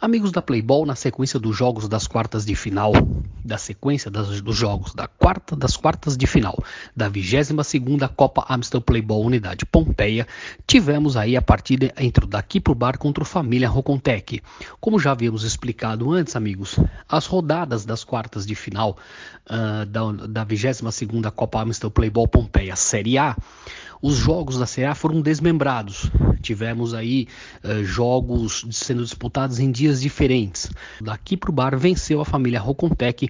Amigos da Playball, na sequência dos jogos das quartas de final, da sequência das, dos jogos da quarta, das quartas de final da 22ª Copa Amstel Playball Unidade Pompeia, tivemos aí a partida entre o Daqui Pro Bar contra o Família Rocontec. Como já havíamos explicado antes, amigos, as rodadas das quartas de final uh, da, da 22ª Copa Amstel Playball Pompeia Série A os jogos da Série A foram desmembrados. Tivemos aí uh, jogos sendo disputados em dias diferentes. Daqui para o bar venceu a família Rocontec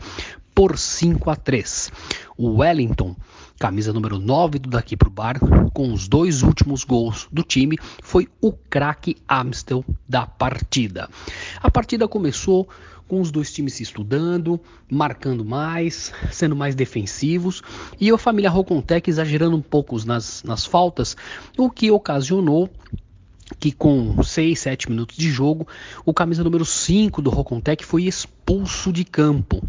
por 5 a 3. O Wellington, camisa número 9 do daqui para o bar, com os dois últimos gols do time, foi o craque Amstel da partida. A partida começou com os dois times se estudando, marcando mais, sendo mais defensivos, e a família Rocontec exagerando um pouco nas, nas faltas, o que ocasionou que com 6, 7 minutos de jogo, o camisa número 5 do Rocontec foi expulso de campo.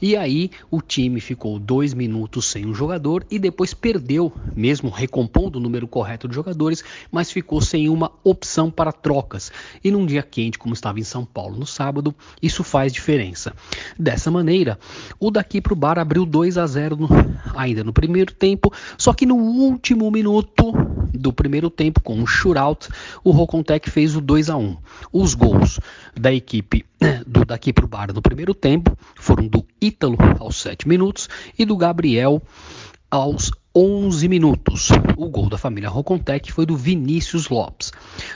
E aí o time ficou dois minutos sem um jogador e depois perdeu, mesmo recompondo o número correto de jogadores, mas ficou sem uma opção para trocas. E num dia quente, como estava em São Paulo no sábado, isso faz diferença. Dessa maneira, o daqui para o bar abriu 2 a 0 no, ainda no primeiro tempo, só que no último minuto do primeiro tempo, com um shootout, o Rocontec fez o 2 a 1. Os gols da equipe do daqui para o bar no primeiro tempo foram do Ítalo aos 7 minutos e do Gabriel aos 11 minutos. O gol da família Rocontec foi do Vinícius Lopes.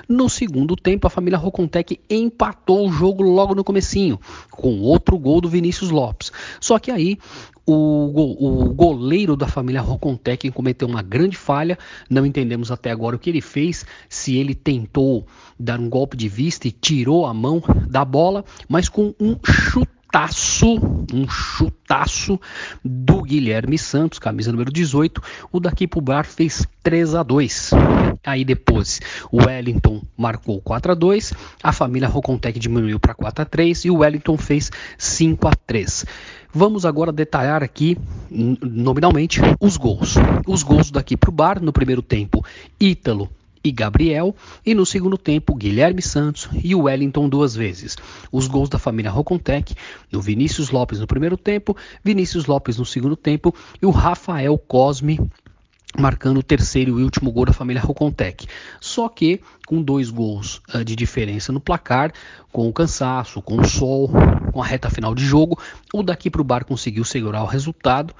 No segundo tempo, a família Rocontec empatou o jogo logo no comecinho, com outro gol do Vinícius Lopes. Só que aí o, o goleiro da família Rocontec cometeu uma grande falha. Não entendemos até agora o que ele fez, se ele tentou dar um golpe de vista e tirou a mão da bola, mas com um chutaço, um chutaço do Guilherme Santos, camisa número 18. O daqui pro bar fez 3 a 2. Aí depois o Wellington marcou 4 a 2, a família Rocontec diminuiu para 4 a 3 e o Wellington fez 5 a 3. Vamos agora detalhar aqui nominalmente os gols. Os gols daqui pro bar no primeiro tempo, Ítalo e Gabriel, e no segundo tempo Guilherme Santos e o Wellington duas vezes. Os gols da família Rocontec, do Vinícius Lopes no primeiro tempo, Vinícius Lopes no segundo tempo e o Rafael Cosme marcando o terceiro e último gol da família Rocontec. Só que com dois gols uh, de diferença no placar, com o cansaço, com o sol, com a reta final de jogo, o daqui para o bar conseguiu segurar o resultado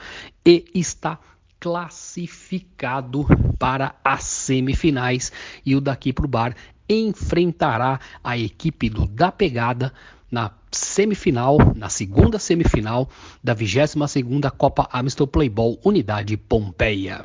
e está classificado para as semifinais e o daqui para o bar enfrentará a equipe do Da Pegada na semifinal, na segunda semifinal da 22ª Copa Amstel Playball Unidade Pompeia.